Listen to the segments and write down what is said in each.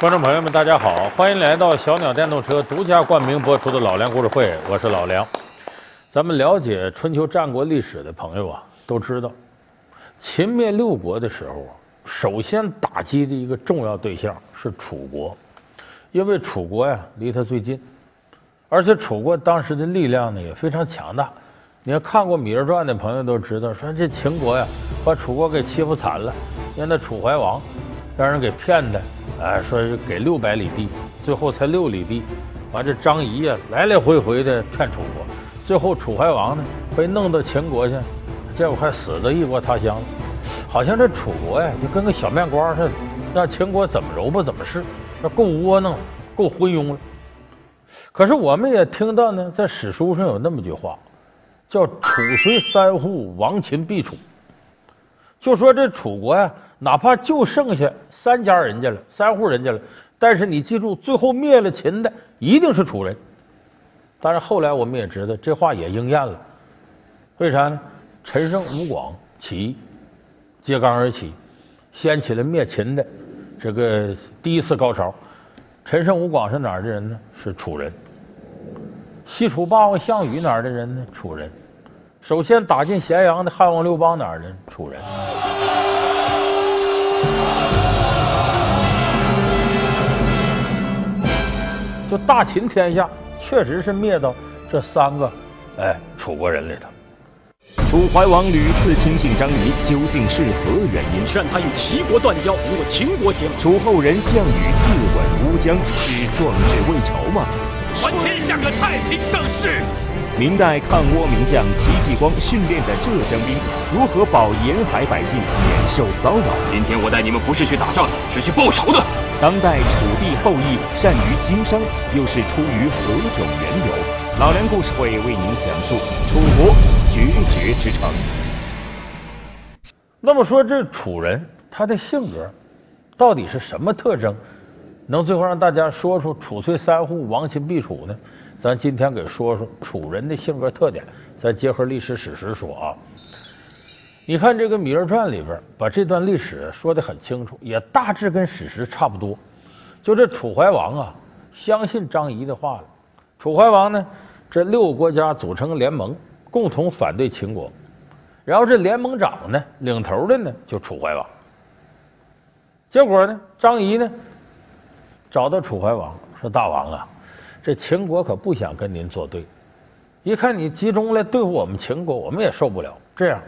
观众朋友们，大家好，欢迎来到小鸟电动车独家冠名播出的《老梁故事会》，我是老梁。咱们了解春秋战国历史的朋友啊，都知道，秦灭六国的时候啊，首先打击的一个重要对象是楚国，因为楚国呀离他最近，而且楚国当时的力量呢也非常强大。你要看过《芈月传》的朋友都知道，说这秦国呀把楚国给欺负惨了，因为那楚怀王让人给骗的。哎，说是给六百里地，最后才六里地。完这张仪呀，来来回回的骗楚国，最后楚怀王呢被弄到秦国去，结果快死在异国他乡了。好像这楚国呀，就跟个小面瓜似的，让秦国怎么揉吧怎么是，那够窝囊，够昏庸了。可是我们也听到呢，在史书上有那么句话，叫“楚虽三户，亡秦必楚”，就说这楚国呀，哪怕就剩下。三家人家了，三户人家了，但是你记住，最后灭了秦的一定是楚人。但是后来我们也知道，这话也应验了。为啥呢？陈胜吴广起义，揭竿而起，掀起了灭秦的这个第一次高潮。陈胜吴广是哪儿的人呢？是楚人。西楚霸王项羽哪儿的人呢？楚人。首先打进咸阳的汉王刘邦哪儿的？楚人。就大秦天下，确实是灭到这三个哎楚国人里头。楚怀王屡次听信张仪，究竟是何原因？劝他与齐国断交，与我秦国结盟。楚后人项羽自刎乌江，是壮志未酬吗？还天下个太平盛世。明代抗倭名将戚继光训练的浙江兵，如何保沿海百姓免受骚扰？今天我带你们不是去打仗的，是去报仇的。当代楚地后裔善于经商，又是出于何种缘由？老梁故事会为您讲述楚国绝绝之城。那么说，这楚人他的性格到底是什么特征，能最后让大家说出“楚虽三户，亡秦必楚”呢？咱今天给说说楚人的性格特点，再结合历史史实说啊。你看这个《芈月传》里边，把这段历史说的很清楚，也大致跟史实差不多。就这楚怀王啊，相信张仪的话了。楚怀王呢，这六个国家组成联盟，共同反对秦国。然后这联盟长呢，领头的呢就楚怀王。结果呢，张仪呢找到楚怀王说：“大王啊，这秦国可不想跟您作对，一看你集中来对付我们秦国，我们也受不了。这样。”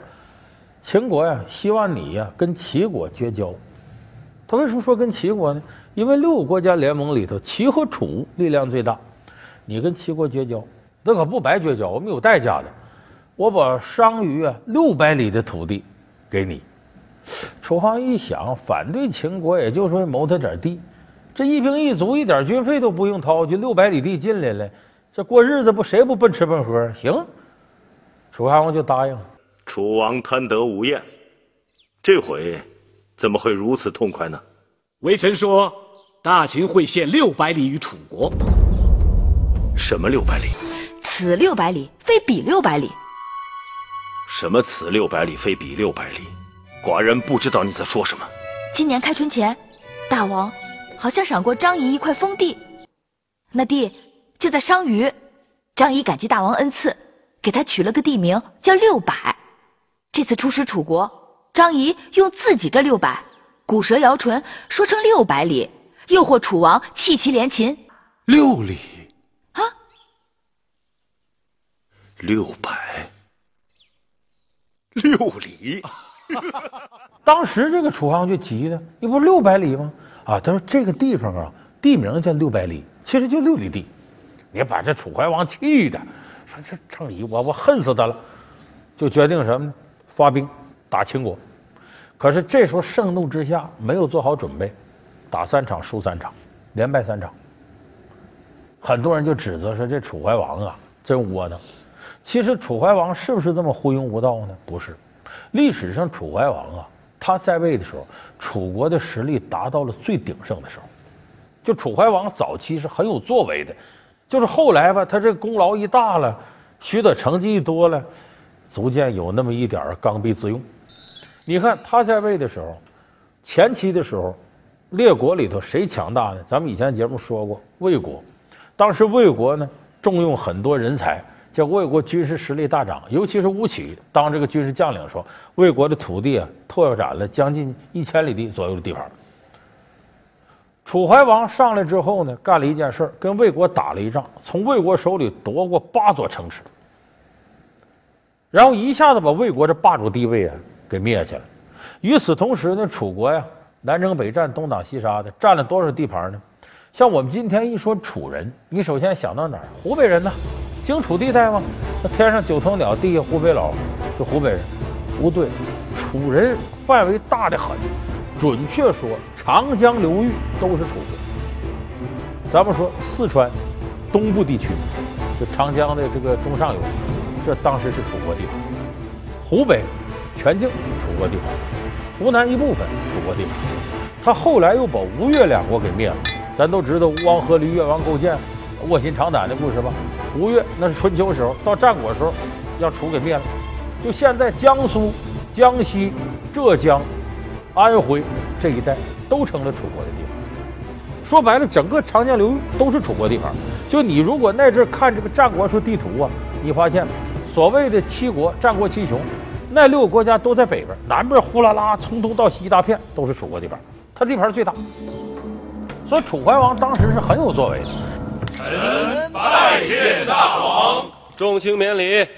秦国呀，希望你呀跟齐国绝交。他为什么说跟齐国呢？因为六个国家联盟里头，齐和楚力量最大。你跟齐国绝交，那可不白绝交，我们有代价的。我把商于啊六百里的土地给你。楚王一想，反对秦国，也就是说谋他点地。这一兵一卒，一点军费都不用掏，就六百里地进来了。这过日子不谁不奔吃奔喝？行，楚怀王就答应了。楚王贪得无厌，这回怎么会如此痛快呢？微臣说，大秦会献六百里于楚国。什么六百里？此六百里，非彼六百里。什么此六百里，非彼六百里？寡人不知道你在说什么。今年开春前，大王好像赏过张仪一块封地，那地就在商於。张仪感激大王恩赐，给他取了个地名叫六百。这次出使楚国，张仪用自己这六百，古舌摇唇，说成六百里，诱惑楚王弃其连秦。六里啊，六百，六里。当时这个楚王就急了，你不六百里吗？啊，他说这个地方啊，地名叫六百里，其实就六里地。你把这楚怀王气的，说这张仪，我我恨死他了，就决定什么？发兵打秦国，可是这时候盛怒之下没有做好准备，打三场输三场，连败三场。很多人就指责说这楚怀王啊真窝囊。其实楚怀王是不是这么昏庸无道呢？不是。历史上楚怀王啊，他在位的时候，楚国的实力达到了最鼎盛的时候。就楚怀王早期是很有作为的，就是后来吧，他这功劳一大了，取得成绩一多了。逐渐有那么一点刚愎自用。你看他在位的时候，前期的时候，列国里头谁强大呢？咱们以前节目说过，魏国。当时魏国呢，重用很多人才，叫魏国军事实力大涨。尤其是吴起当这个军事将领的时候，魏国的土地啊，拓展了将近一千里地左右的地盘。楚怀王上来之后呢，干了一件事，跟魏国打了一仗，从魏国手里夺过八座城池，然后一下子把魏国这霸主地位啊给灭去了。与此同时呢，楚国呀，南征北战，东挡西杀的，占了多少地盘呢？像我们今天一说楚人，你首先想到哪儿？湖北人呢？荆楚地带吗？那天上九头鸟，地下湖北佬，就湖北人？不对，楚人范围大的很。准确说，长江流域都是楚国。咱们说四川东部地区，就长江的这个中上游，这当时是楚国地盘。湖北全境楚国地盘，湖南一部分楚国地盘。他后来又把吴越两国给灭了。咱都知道吴王阖闾越王勾践卧薪尝胆的故事吧？吴越那是春秋时候，到战国时候让楚给灭了。就现在江苏、江西、浙江、安徽这一带都成了楚国的地方。说白了，整个长江流域都是楚国地盘。就你如果那阵看这个战国时候地图啊，你发现所谓的七国、战国七雄，那六个国家都在北边，南边呼啦啦从东到西一大片都是楚国地盘，它地盘最大。所以楚怀王当时是很有作为的。臣拜见大王。众卿免礼。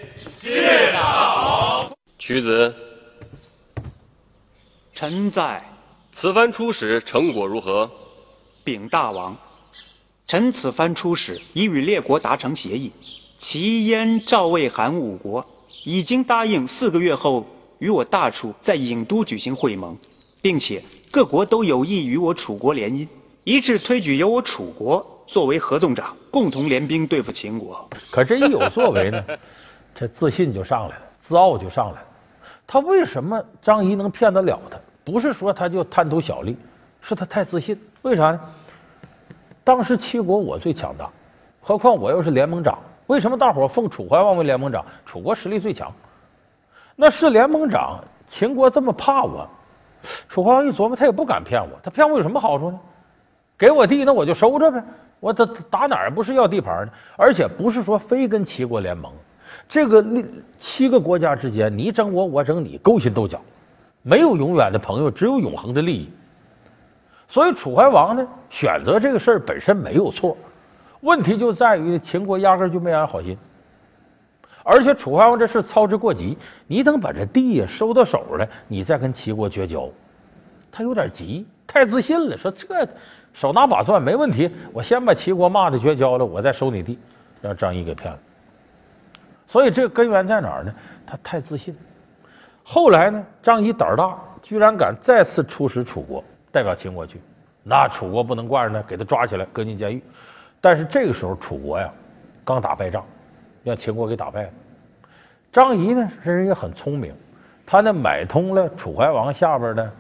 谢大王。屈子。臣在。此番出使成果如何？禀大王，臣此番出使已与列国达成协议，齐、燕、赵、魏、韩五国已经答应四个月后与我大楚在郢都举行会盟，并且各国都有意与我楚国联姻。一致推举由我楚国作为合纵长，共同联兵对付秦国。可这一有作为呢，这自信就上来了，自傲就上来了。他为什么张仪能骗得了他？不是说他就贪图小利，是他太自信。为啥呢？当时七国我最强大，何况我又是联盟长。为什么大伙奉楚怀王为联盟长？楚国实力最强。那是联盟长，秦国这么怕我，楚怀王一琢磨，他也不敢骗我。他骗我有什么好处呢？给我地，那我就收着呗。我打打哪儿不是要地盘呢？而且不是说非跟齐国联盟，这个六七个国家之间，你整我，我整你，勾心斗角，没有永远的朋友，只有永恒的利益。所以楚怀王呢，选择这个事儿本身没有错，问题就在于秦国压根就没安好心。而且楚怀王这事操之过急，你等把这地呀收到手了，你再跟齐国绝交，他有点急，太自信了，说这。手拿把攥没问题，我先把齐国骂的绝交了，我再收你地，让张仪给骗了。所以这个根源在哪儿呢？他太自信。后来呢，张仪胆儿大，居然敢再次出使楚国，代表秦国去。那楚国不能惯着他，给他抓起来，搁进监狱。但是这个时候，楚国呀刚打败仗，让秦国给打败了。张仪呢，这人也很聪明，他呢买通了楚怀王下边的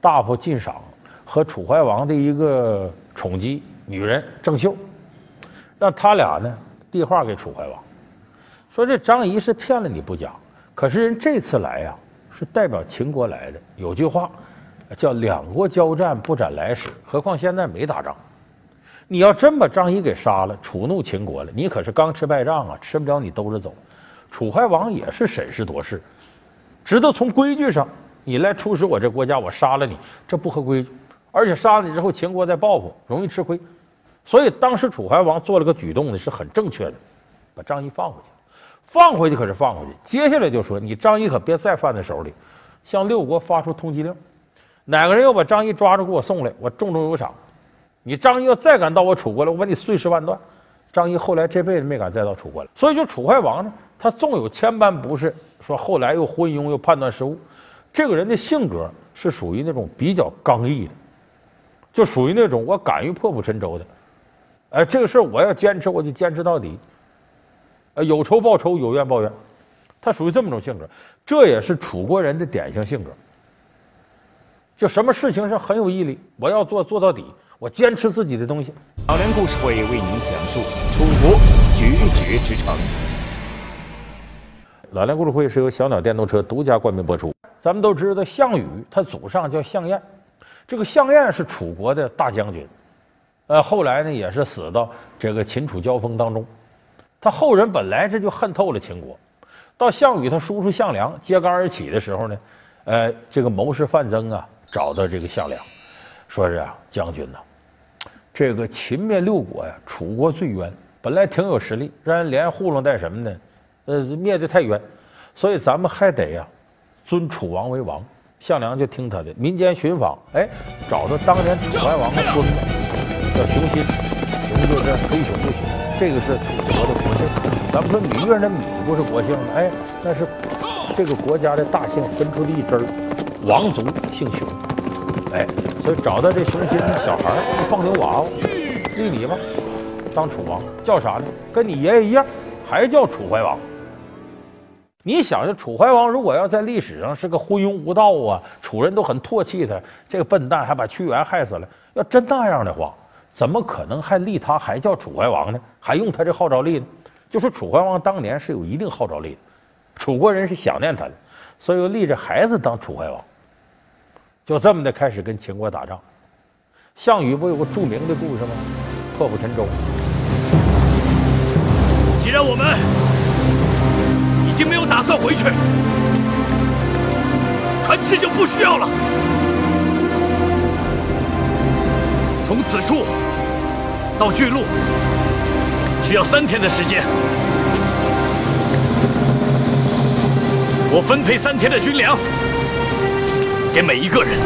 大夫晋赏。和楚怀王的一个宠姬女人郑袖，让他俩呢递话给楚怀王，说这张仪是骗了你不假，可是人这次来呀是代表秦国来的，有句话叫两国交战不斩来使，何况现在没打仗，你要真把张仪给杀了，触怒秦国了，你可是刚吃败仗啊，吃不了你兜着走。楚怀王也是审时度势，知道从规矩上，你来出使我这国家，我杀了你，这不合规矩。而且杀了你之后，秦国再报复，容易吃亏。所以当时楚怀王做了个举动呢，是很正确的，把张仪放回去。放回去可是放回去，接下来就说你张仪可别再犯在手里，向六国发出通缉令，哪个人要把张仪抓住给我送来，我重重有赏。你张仪要再敢到我楚国来，我把你碎尸万段。张仪后来这辈子没敢再到楚国来。所以就楚怀王呢，他纵有千般不是，说后来又昏庸又判断失误，这个人的性格是属于那种比较刚毅的。就属于那种我敢于破釜沉舟的，哎，这个事儿我要坚持，我就坚持到底。呃，有仇报仇，有怨报怨，他属于这么种性格，这也是楚国人的典型性格。就什么事情是很有毅力，我要做做到底，我坚持自己的东西。老梁故事会为您讲述楚国决绝之城。老梁故事会是由小鸟电动车独家冠名播出。咱们都知道，项羽他祖上叫项燕。这个项燕是楚国的大将军，呃，后来呢也是死到这个秦楚交锋当中。他后人本来这就恨透了秦国，到项羽他叔叔项梁揭竿而起的时候呢，呃，这个谋士范增啊找到这个项梁，说是啊，将军呐，这个秦灭六国呀，楚国最冤，本来挺有实力，让人连糊弄带什么呢？呃，灭的太冤，所以咱们还得呀尊楚王为王。项梁就听他的，民间寻访，哎，找到当年楚怀王的孙子，叫熊心，熊就是黑熊的熊，这个是楚国的国姓。咱们说芈月那芈不是国姓吗？哎，那是这个国家的大姓分出的一支儿，王族姓熊。哎，所以找到这熊心小孩儿，放牛娃娃，立你吧，当楚王，叫啥呢？跟你爷爷一样，还叫楚怀王。你想，想楚怀王如果要在历史上是个昏庸无道啊，楚人都很唾弃他，这个笨蛋还把屈原害死了。要真那样的话，怎么可能还立他还叫楚怀王呢？还用他这号召力呢？就说楚怀王当年是有一定号召力的，楚国人是想念他的，所以立着孩子当楚怀王，就这么的开始跟秦国打仗。项羽不有个著名的故事吗？破釜沉舟。既然我们。已经没有打算回去，船只就不需要了。从此处到巨鹿需要三天的时间，我分配三天的军粮给每一个人。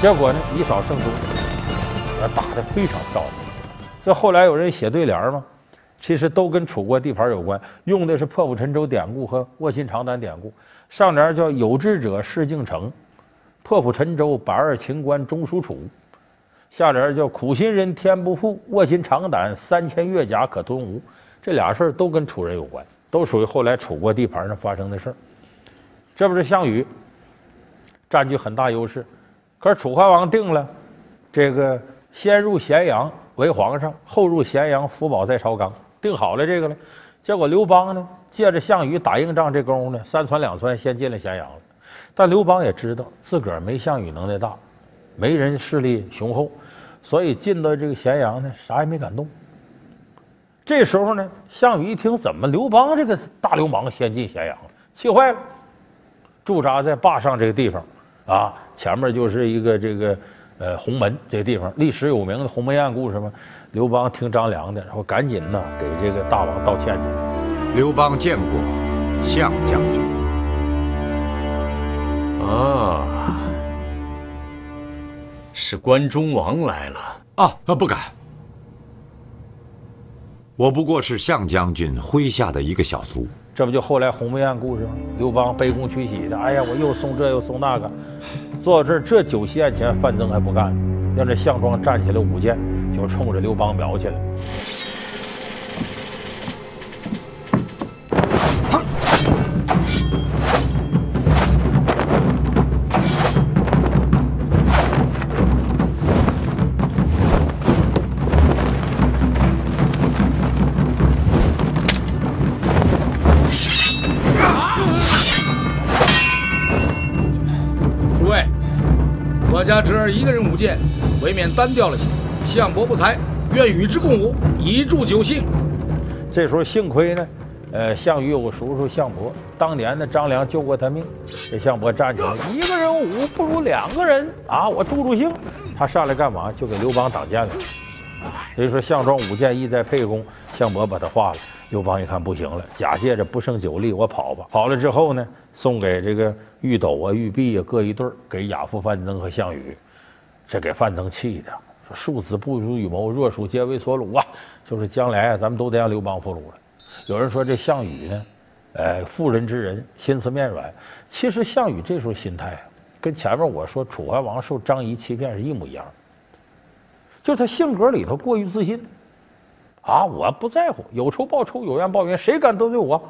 结果呢，以少胜多，打的非常漂亮。这后来有人写对联嘛，其实都跟楚国地盘有关，用的是破釜沉舟典故和卧薪尝胆典故。上联叫“有志者事竟成，破釜沉舟，百二秦关终属楚”。下联叫“苦心人天不负，卧薪尝胆，三千越甲可吞吴”。这俩事儿都跟楚人有关，都属于后来楚国地盘上发生的事儿。这不是项羽占据很大优势。可是楚怀王定了，这个先入咸阳为皇上，后入咸阳福保在朝纲，定好了这个了。结果刘邦呢，借着项羽打硬仗这功夫呢，三窜两窜先进了咸阳了。但刘邦也知道自个儿没项羽能耐大，没人势力雄厚，所以进到这个咸阳呢，啥也没敢动。这时候呢，项羽一听怎么刘邦这个大流氓先进咸阳了，气坏了，驻扎在坝上这个地方。啊，前面就是一个这个呃鸿门这个地方，历史有名的鸿门宴故事嘛。刘邦听张良的，然后赶紧呢给这个大王道歉去。刘邦见过项将军。啊，是关中王来了啊！不敢，我不过是项将军麾下的一个小卒。这不就后来鸿门宴故事吗？刘邦卑躬屈膝的，哎呀，我又送这又送那个，坐到这儿这酒席宴前，范增还不干，让这项庄站起来舞剑，就冲着刘邦瞄去了。单调了些。项伯不才，愿与之共舞，以助酒兴。这时候幸亏呢，呃，项羽有个叔叔项伯，当年呢张良救过他命。这项伯站起来，一个人舞不如两个人啊，我助助兴。他上来干嘛？就给刘邦挡箭了。所以说项庄舞剑意在沛公，项伯把他化了。刘邦一看不行了，假借着不胜酒力，我跑吧。跑了之后呢，送给这个玉斗啊、玉璧啊各一对给亚父范增和项羽。这给范增气的，说庶子不足与谋，弱属皆为所虏啊！就是将来咱们都得让刘邦俘虏了。有人说这项羽呢，呃，妇人之仁，心慈面软。其实项羽这时候心态跟前面我说楚怀王受张仪欺骗是一模一样，就他性格里头过于自信。啊！我不在乎，有仇报仇，有怨报怨，谁敢得罪我，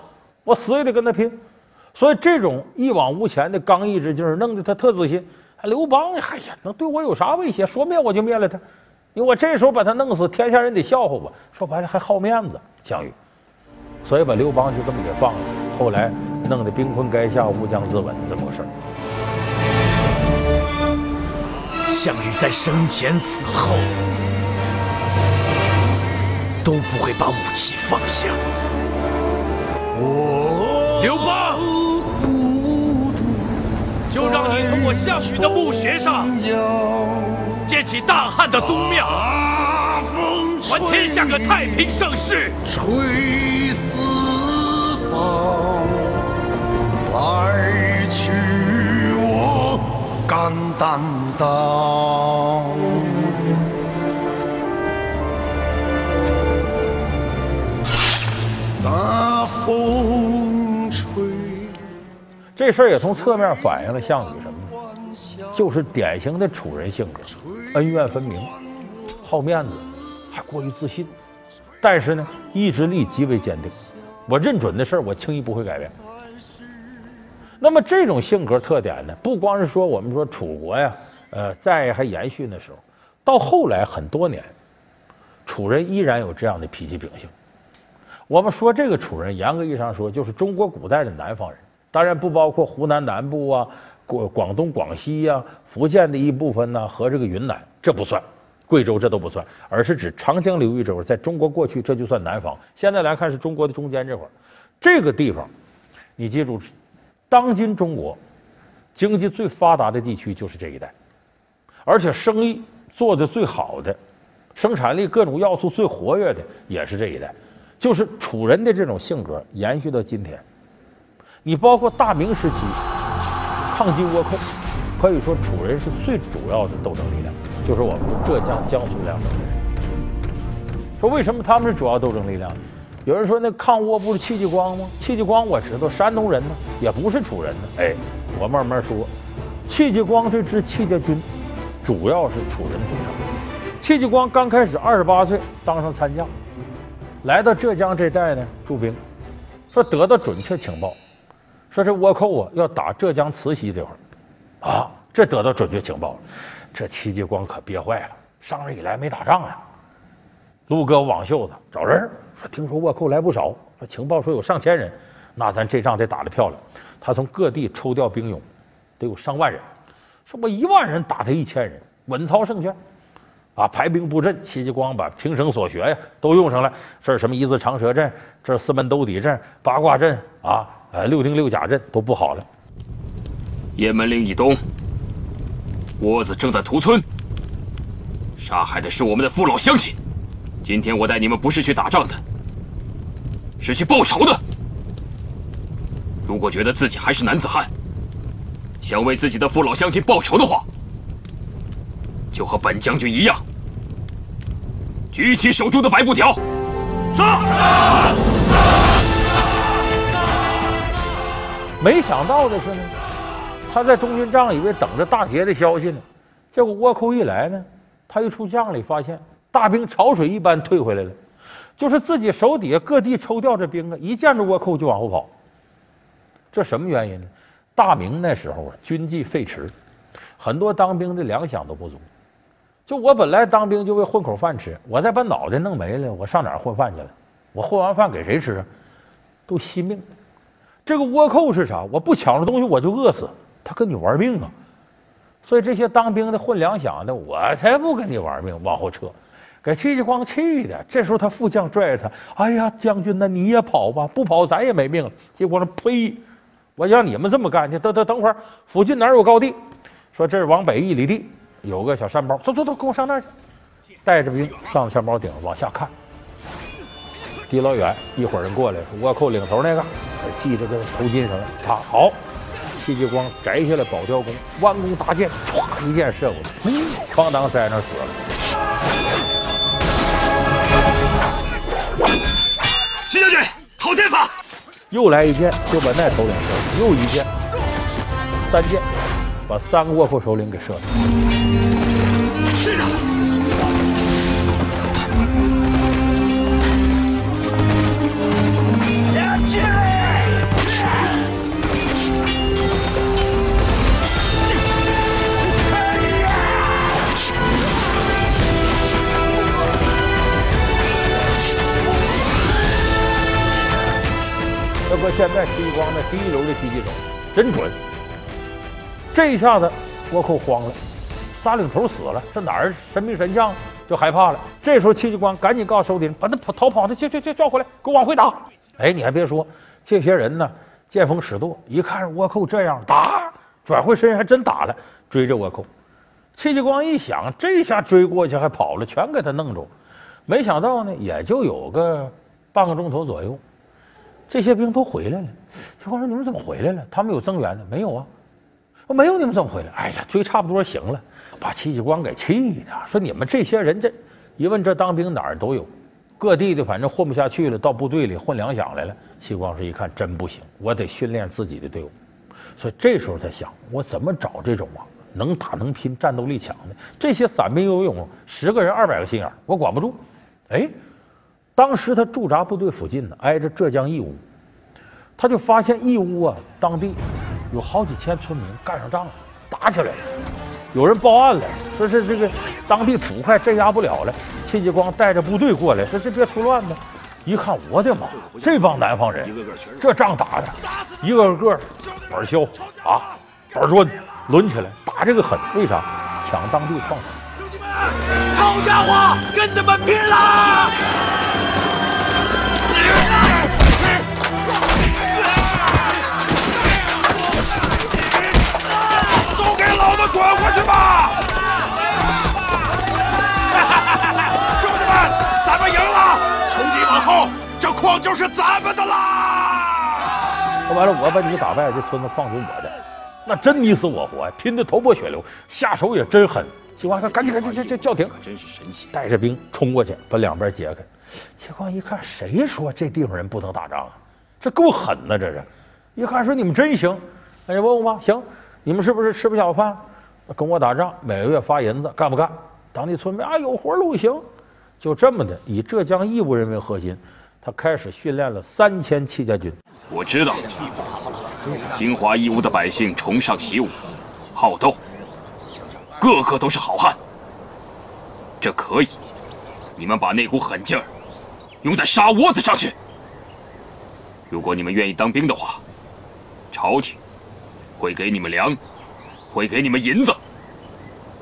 我死也得跟他拼。所以这种一往无前的刚毅之劲，弄得他特自信。刘邦，哎呀，能对我有啥威胁？说灭我就灭了他。因为我这时候把他弄死，天下人得笑话我。说白了还好面子，项羽，所以把刘邦就这么给放了。后来弄得兵困垓下，乌江自刎这么个事儿。项羽在生前死后都不会把武器放下。我就让你从我项羽的墓穴上建起大汉的宗庙，还天下个太平盛世。垂四方，来取我肝胆刀。这事儿也从侧面反映了项羽什么呢？就是典型的楚人性格，恩怨分明，好面子，还过于自信。但是呢，意志力极为坚定。我认准的事儿，我轻易不会改变。那么这种性格特点呢，不光是说我们说楚国呀，呃，在还延续那时候，到后来很多年，楚人依然有这样的脾气秉性。我们说这个楚人，严格意义上说，就是中国古代的南方人，当然不包括湖南南部啊、广广东、广西呀、福建的一部分呢和这个云南，这不算，贵州这都不算，而是指长江流域这块，在中国过去这就算南方，现在来看是中国的中间这块，这个地方，你记住，当今中国经济最发达的地区就是这一带，而且生意做的最好的，生产力各种要素最活跃的也是这一带。就是楚人的这种性格延续到今天，你包括大明时期抗击倭寇，可以说楚人是最主要的斗争力量，就是我们浙江、江苏两省。说为什么他们是主要斗争力量？有人说那抗倭不是戚继光吗？戚继光我知道，山东人呢，也不是楚人呢。哎，我慢慢说，戚继光这支戚家军主要是楚人组成。戚继光刚开始二十八岁当上参将。来到浙江这带呢，驻兵，说得到准确情报，说这倭寇啊要打浙江慈溪这块儿啊，这得到准确情报了，这戚继光可憋坏了，上任以来没打仗啊，撸胳膊挽袖子找人，说听说倭寇来不少，说情报说有上千人，那咱这仗得打得漂亮，他从各地抽调兵勇，得有上万人，说我一万人打他一千人，稳操胜券。啊，排兵布阵，戚继光把平生所学呀都用上了。这是什么一字长蛇阵，这是四门兜底阵、八卦阵啊，呃，六丁六甲阵都布好了。雁门岭以东，窝子正在屠村，杀害的是我们的父老乡亲。今天我带你们不是去打仗的，是去报仇的。如果觉得自己还是男子汉，想为自己的父老乡亲报仇的话，就和本将军一样，举起手中的白布条，杀！没想到的是呢，他在中军帐以为等着大捷的消息呢，结果倭寇一来呢，他一出将里发现大兵潮水一般退回来了，就是自己手底下各地抽调这兵啊，一见着倭寇就往后跑。这什么原因呢？大明那时候啊，军纪废弛，很多当兵的粮饷都不足。就我本来当兵就为混口饭吃，我再把脑袋弄没了，我上哪儿混饭去了？我混完饭给谁吃啊？都惜命。这个倭寇是啥？我不抢着东西我就饿死，他跟你玩命啊！所以这些当兵的混粮饷的，我才不跟你玩命，往后撤。给戚继光气的，这时候他副将拽着他，哎呀，将军呐，你也跑吧，不跑咱也没命。结果说呸，我让你们这么干去，等等等会儿，附近哪有高地？说这是往北一里地。有个小山包，走走走，跟我上那儿去。带着兵上山包顶，往下看，离老远，一会儿人过来，倭寇领头那个系着个头巾上了。他好，戚继光摘下来宝雕弓，弯弓搭箭，歘一箭射过去，哐当在那死了。徐将军，好箭法！又来一箭，就把那头领射了。又一箭，三箭。把三个倭寇首领给射了。现在戚继光的第一流的狙击手，真准。这一下子倭寇慌了，仨领头死了，这哪儿神兵神将就害怕了。这时候戚继光赶紧告诉手底人，把那跑逃跑的叫叫叫叫回来，给我往回打。哎，你还别说，这些人呢见风使舵，一看倭寇这样打，转回身还真打了，追着倭寇。戚继光一想，这下追过去还跑了，全给他弄住。没想到呢，也就有个半个钟头左右，这些兵都回来了。戚光说：“你们怎么回来了？他们有增援的没有啊？我没有，你们怎么回来？哎呀，追差不多行了，把戚继光给气的，说你们这些人这一问，这当兵哪儿都有，各地的反正混不下去了，到部队里混粮饷来了。戚光说一看真不行，我得训练自己的队伍。所以这时候他想，我怎么找这种啊？”能打能拼、战斗力强的这些散兵游勇，十个人二百个心眼我管不住。哎，当时他驻扎部队附近呢，挨着浙江义乌，他就发现义乌啊，当地有好几千村民干上仗了，打起来了。有人报案了，说是这个当地土快镇压不了了，戚继光带着部队过来，说这别出乱子。一看，我的妈，这帮南方人，这仗打的，一个个板削啊，板砖。抡起来打这个狠，为啥？抢当地矿产。兄弟们，好家伙，跟他们拼了！都给老子滚过去吧！兄弟们，咱们赢了！从今往后，这矿就是咱们的啦！说完了，我把你们打败，这村子放归我的。那真你死我活呀，拼的头破血流，下手也真狠。齐光说：“赶紧赶紧，叫叫停！”可真是神奇，带着兵冲过去，把两边解开。齐光一看，谁说这地方人不能打仗啊？这够狠呐！这是，一看说你们真行，那就问问吧。行，你们是不是吃不下饭？跟我打仗，每个月发银子，干不干？当地村民啊，有活路行。就这么的，以浙江义乌人为核心，他开始训练了三千戚家军。我知道，金华义乌的百姓崇尚习武、好斗，个个都是好汉。这可以，你们把那股狠劲儿用在杀窝子上去。如果你们愿意当兵的话，朝廷会给你们粮，会给你们银子。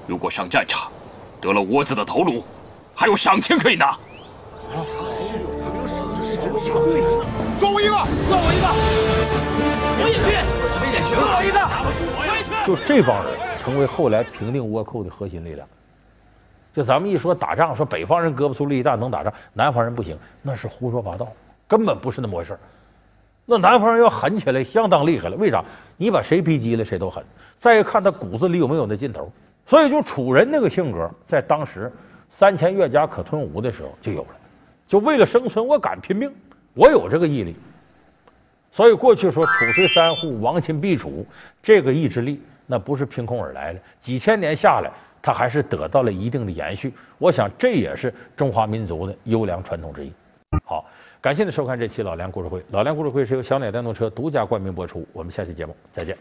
如果上战场得了窝子的头颅，还有赏钱可以拿。送我一个，送我一个，我也去，我们也去，送我一个，我也去。就这帮人成为后来平定倭寇的核心力量。就咱们一说打仗，说北方人胳膊粗力气大能打仗，南方人不行，那是胡说八道，根本不是那么回事那南方人要狠起来，相当厉害了。为啥？你把谁逼急了，谁都狠。再一看他骨子里有没有那劲头。所以就楚人那个性格，在当时三千越甲可吞吴的时候就有了。就为了生存，我敢拼命。我有这个毅力，所以过去说“楚虽三户，亡秦必楚”，这个意志力那不是凭空而来的，几千年下来，它还是得到了一定的延续。我想这也是中华民族的优良传统之一。好，感谢您收看这期老梁故事会。老梁故事会是由小鸟电动车独家冠名播出。我们下期节目再见。